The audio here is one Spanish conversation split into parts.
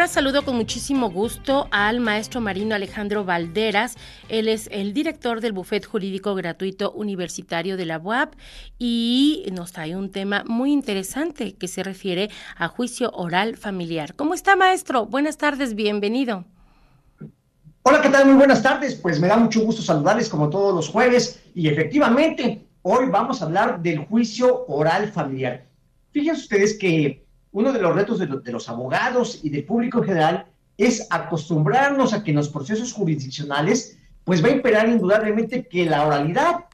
ahora saludo con muchísimo gusto al maestro marino Alejandro Valderas. Él es el director del Bufet Jurídico Gratuito Universitario de la UAP y nos trae un tema muy interesante que se refiere a juicio oral familiar. ¿Cómo está, maestro? Buenas tardes, bienvenido. Hola, ¿qué tal? Muy buenas tardes. Pues me da mucho gusto saludarles como todos los jueves y efectivamente hoy vamos a hablar del juicio oral familiar. Fíjense ustedes que uno de los retos de, los abogados y del público en general es acostumbrarnos a que en los procesos jurisdiccionales pues va a imperar indudablemente que la oralidad.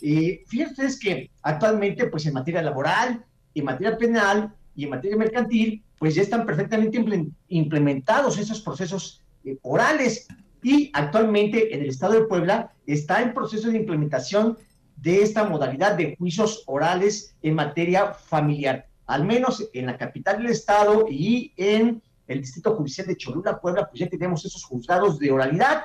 Eh, fíjense ustedes que actualmente pues en materia laboral, en materia penal y en materia mercantil pues ya están perfectamente implementados esos procesos eh, orales y actualmente en el estado de Puebla está en proceso de implementación de esta modalidad de juicios orales en materia familiar al menos en la capital del estado y en el Distrito Judicial de Cholula, Puebla, pues ya tenemos esos juzgados de oralidad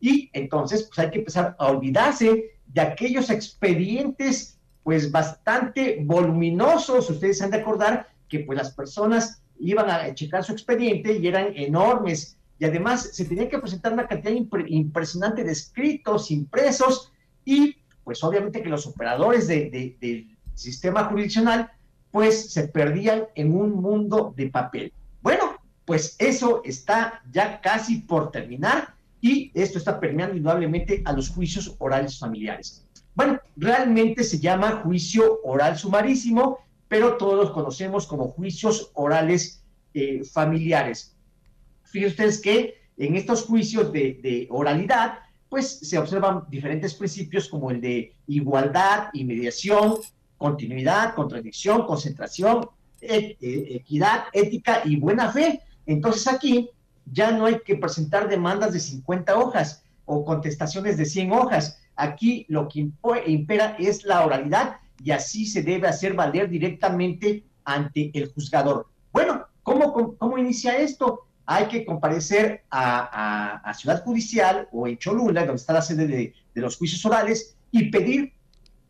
y entonces pues hay que empezar a olvidarse de aquellos expedientes pues bastante voluminosos. Ustedes han de acordar que pues las personas iban a checar su expediente y eran enormes y además se tenía que presentar una cantidad impresionante de escritos, impresos y pues obviamente que los operadores del sistema jurisdiccional pues se perdían en un mundo de papel. Bueno, pues eso está ya casi por terminar y esto está permeando indudablemente a los juicios orales familiares. Bueno, realmente se llama juicio oral sumarísimo, pero todos los conocemos como juicios orales eh, familiares. Fíjense ustedes que en estos juicios de, de oralidad, pues se observan diferentes principios como el de igualdad y mediación, continuidad, contradicción, concentración, e, e, equidad, ética y buena fe. Entonces aquí ya no hay que presentar demandas de 50 hojas o contestaciones de 100 hojas. Aquí lo que impera es la oralidad y así se debe hacer valer directamente ante el juzgador. Bueno, ¿cómo, cómo, inicia esto? Hay que comparecer a, Ciudad Judicial o en Cholula, donde está la sede de, los juicios orales, y pedir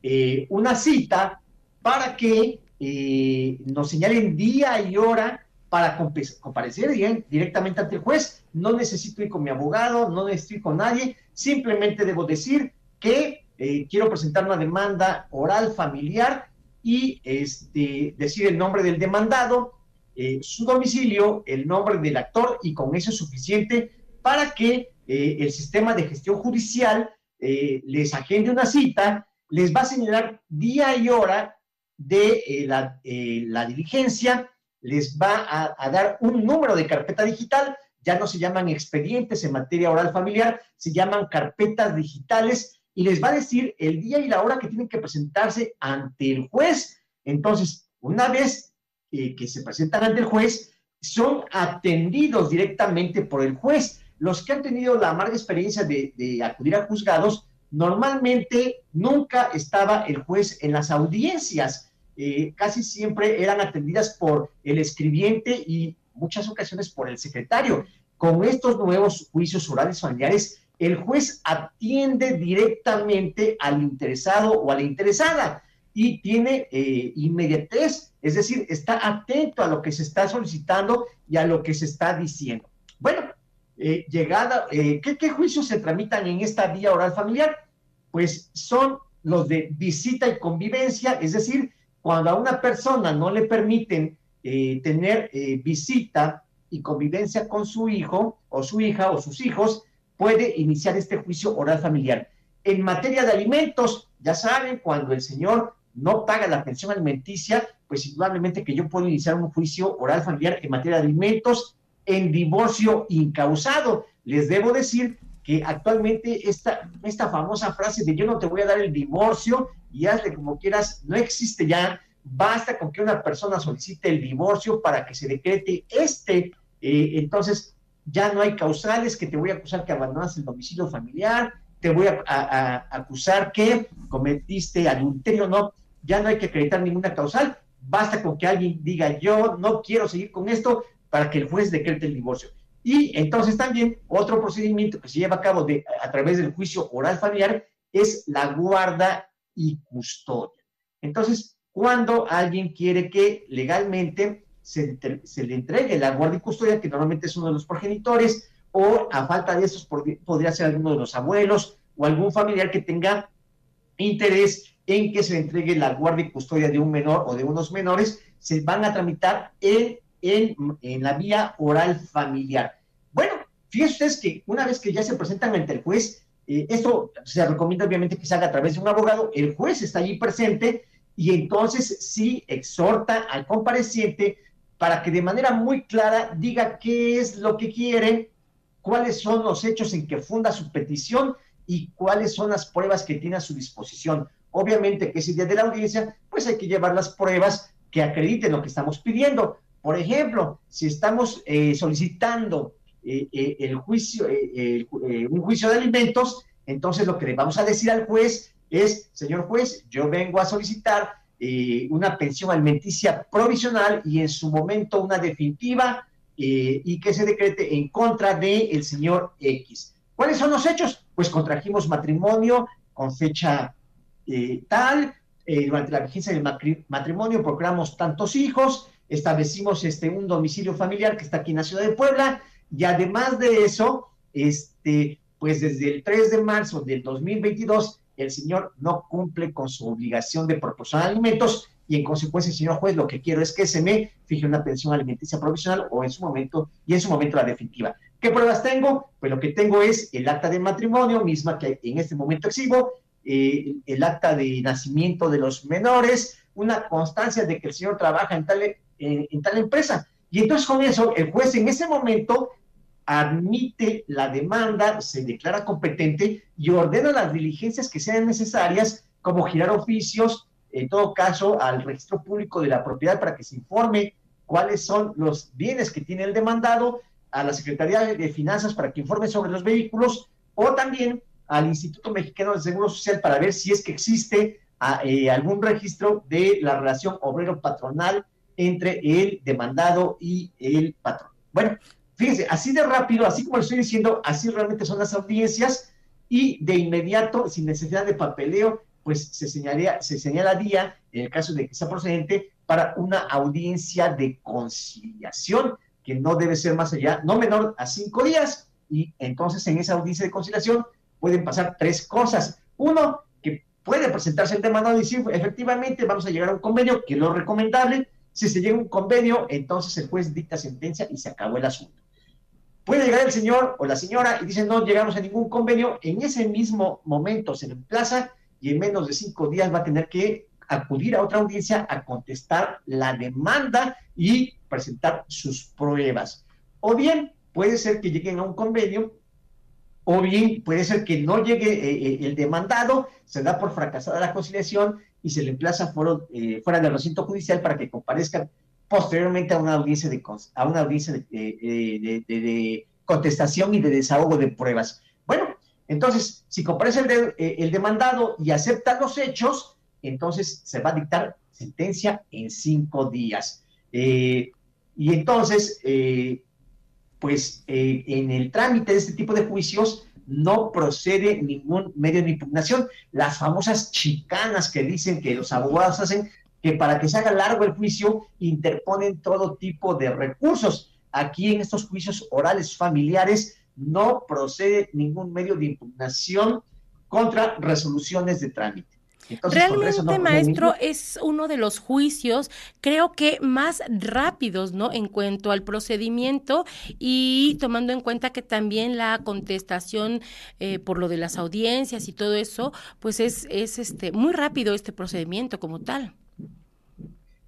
eh, una cita para que eh, nos señalen día y hora para comparecer directamente ante el juez. No necesito ir con mi abogado, no necesito ir con nadie, simplemente debo decir que eh, quiero presentar una demanda oral familiar y este, decir el nombre del demandado, su domicilio, el nombre del actor y con eso es suficiente para que el sistema de gestión judicial les agende una cita les va a señalar día y hora de eh, eh, la, diligencia, les va a, dar un número de carpeta digital, ya no se llaman expedientes en materia oral familiar, se llaman carpetas digitales y les va a decir el día y la hora que tienen que presentarse ante el juez. Entonces, una vez eh, que se presentan ante el juez, son atendidos directamente por el juez. Los que han tenido la amarga experiencia de, de acudir a juzgados Normalmente nunca estaba el juez en las audiencias, eh, casi siempre eran atendidas por el escribiente y muchas ocasiones por el secretario. Con estos nuevos juicios orales familiares, el juez atiende directamente al interesado o a la interesada y tiene eh, inmediatez, es decir, está atento a lo que se está solicitando y a lo que se está diciendo. Bueno, eh, llegada, eh, ¿qué, juicios se tramitan en esta vía oral familiar? Pues son los de visita y convivencia, es decir, cuando a una persona no le permiten eh, tener visita y convivencia con su hijo o su hija o sus hijos, puede iniciar este juicio oral familiar. En materia de alimentos, ya saben, cuando el señor no paga la pensión alimenticia, pues indudablemente que yo puedo iniciar un juicio oral familiar en materia de alimentos en divorcio incausado. Les debo decir que actualmente esta, esta famosa frase de yo no te voy a dar el divorcio y hazle como quieras, no existe ya. Basta con que una persona solicite el divorcio para que se decrete este. Eh, entonces, ya no hay causales que te voy a acusar que abandonas el domicilio familiar, te voy a, acusar que cometiste adulterio, no, ya no hay que acreditar ninguna causal, basta con que alguien diga yo no quiero seguir con esto para que el juez decrete el divorcio. Y entonces también otro procedimiento que se lleva a cabo a través del juicio oral familiar es la guarda y custodia. Entonces, cuando alguien quiere que legalmente se, le entregue la guarda y custodia, que normalmente es uno de los progenitores, o a falta de esos podría ser alguno de los abuelos o algún familiar que tenga interés en que se entregue la guardia y custodia de un menor o de unos menores, se van a tramitar en, en, la vía oral familiar. Bueno, fíjense ustedes que una vez que ya se presentan ante el juez, eh, esto se recomienda obviamente que se haga a través de un abogado, el juez está allí presente y entonces sí exhorta al compareciente para que de manera muy clara diga qué es lo que quiere, cuáles son los hechos en que funda su petición y cuáles son las pruebas que tiene a su disposición. Obviamente que ese día de la audiencia, pues hay que llevar las pruebas que acrediten lo que estamos pidiendo. Por ejemplo, si estamos eh, solicitando eh, eh, el juicio, un juicio de alimentos, entonces lo que le vamos a decir al juez es, señor juez, yo vengo a solicitar eh, una pensión alimenticia provisional y en su momento una definitiva eh, y que se decrete en contra del el señor X. ¿Cuáles son los hechos? Pues contrajimos matrimonio con fecha eh, tal, durante la vigencia del matrimonio procuramos tantos hijos, establecimos este, un domicilio familiar que está aquí en la ciudad de Puebla y además de eso, este, pues desde el 3 de marzo del 2022 el señor no cumple con su obligación de proporcionar alimentos y en consecuencia, señor juez, lo que quiero es que se me fije una pensión alimenticia provisional o en su momento, y en su momento la definitiva. ¿Qué pruebas tengo? Pues lo que tengo es el acta de matrimonio, misma que en este momento exhibo, eh, el acta de nacimiento de los menores, una constancia de que el señor trabaja en tal, en tal empresa. Y entonces con eso, el juez en ese momento admite la demanda, se declara competente y ordena las diligencias que sean necesarias, como girar oficios, en todo caso, al registro público de la propiedad para que se informe cuáles son los bienes que tiene el demandado, a la Secretaría de Finanzas para que informe sobre los vehículos, o también al Instituto Mexicano del Seguro Social para ver si es que existe ah, eh, algún registro de la relación obrero-patronal entre el demandado y el patrón. Bueno, Fíjense, así de rápido, así como lo estoy diciendo, así realmente son las audiencias y de inmediato, sin necesidad de papeleo, pues se, señalaría, se señalaría, en el caso de que sea procedente, para una audiencia de conciliación, que no debe ser más allá, no menor a cinco días. Y entonces en esa audiencia de conciliación pueden pasar tres cosas. Uno, que puede presentarse el demandado y decir, efectivamente, vamos a llegar a un convenio, que es lo recomendable. Si se llega a un convenio, entonces el juez dicta sentencia y se acabó el asunto. Puede llegar el señor o la señora y dice no llegamos a ningún convenio, en ese mismo momento se le emplaza y en menos de cinco días va a tener que acudir a otra audiencia a contestar la demanda y presentar sus pruebas. O bien puede ser que lleguen a un convenio, o bien puede ser que no llegue eh, eh, el demandado, se da por fracasada la conciliación y se le emplaza eh, fuera del recinto judicial para que comparezcan posteriormente a una audiencia de, a una audiencia de, contestación y de desahogo de pruebas. Bueno, entonces, si comparece el, eh, el, demandado y acepta los hechos, entonces se va a dictar sentencia en cinco días. Eh, y entonces, pues en el trámite de este tipo de juicios no procede ningún medio de impugnación. Las famosas chicanas que dicen que los abogados hacen que para que se haga largo el juicio interponen todo tipo de recursos. Aquí en estos juicios orales familiares no procede ningún medio de impugnación contra resoluciones de trámite. Realmente, maestro, es uno de los juicios, creo que más rápidos, ¿no? En cuanto al procedimiento y tomando en cuenta que también la contestación eh, por lo de las audiencias y todo eso, pues es, es este muy rápido este procedimiento como tal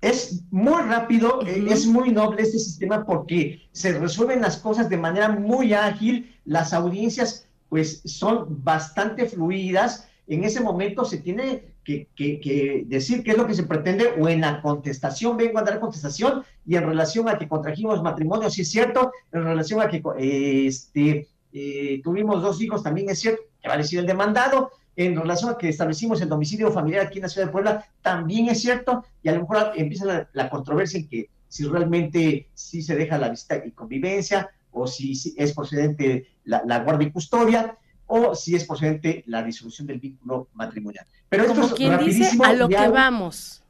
es muy rápido, eh, es muy noble este sistema porque se resuelven las cosas de manera muy ágil, las audiencias pues son bastante fluidas. En ese momento se tiene que, decir qué es lo que se pretende o en la contestación, vengo a dar contestación y en relación a que contrajimos matrimonio, sí es cierto, en relación a que este, eh, tuvimos dos hijos, también es cierto, que va a decir el demandado, en relación a que establecimos el domicilio familiar aquí en la ciudad de Puebla, también es cierto, y a lo mejor empieza la, controversia en que si realmente sí se deja la visita y convivencia, o si, es procedente la, guardia y custodia, o si es procedente la disolución del vínculo matrimonial. Pero esto Como quien dice, a lo que vamos.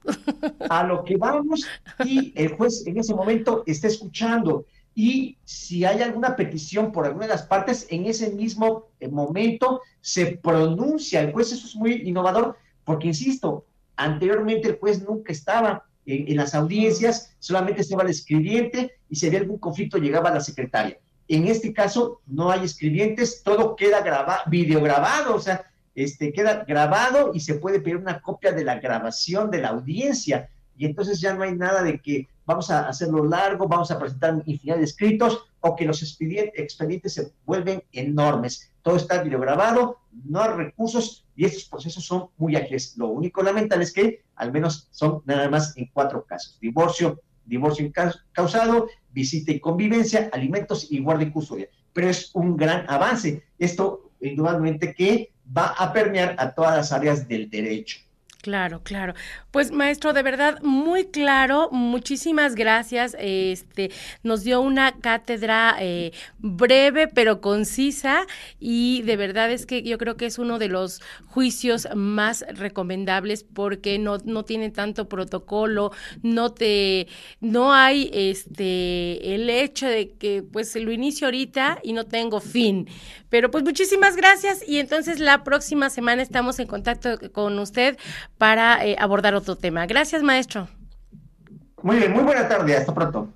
A lo que vamos, y el juez en ese momento está escuchando y si hay alguna petición por alguna de las partes, en ese mismo eh, momento se pronuncia el juez. Eso es muy innovador, porque insisto, anteriormente el juez nunca estaba en, las audiencias, solamente estaba el escribiente y si había algún conflicto llegaba la secretaria. En este caso no hay escribientes, todo queda grabado, videograbado, o sea, este, queda grabado y se puede pedir una copia de la grabación de la audiencia. Y entonces ya no hay nada de que vamos a hacerlo largo, vamos a presentar infinidad de escritos o que los expedientes se vuelven enormes. Todo está videograbado, no hay recursos y estos procesos son muy ágiles. Lo único lamentable es que al menos son nada más en cuatro casos. Divorcio, divorcio causado, visita y convivencia, alimentos y guardia y custodia. Pero es un gran avance. Esto indudablemente que va a permear a todas las áreas del derecho. Claro, claro. Pues maestro, de verdad, muy claro, muchísimas gracias. Este nos dio una cátedra eh, breve pero concisa y de verdad es que yo creo que es uno de los juicios más recomendables porque no, no tiene tanto protocolo, no te, no hay este el hecho de que pues lo inicio ahorita y no tengo fin. Pero pues muchísimas gracias y entonces la próxima semana estamos en contacto con usted para eh, abordar otro tema. Gracias, maestro. Muy bien, muy buena tarde, hasta pronto.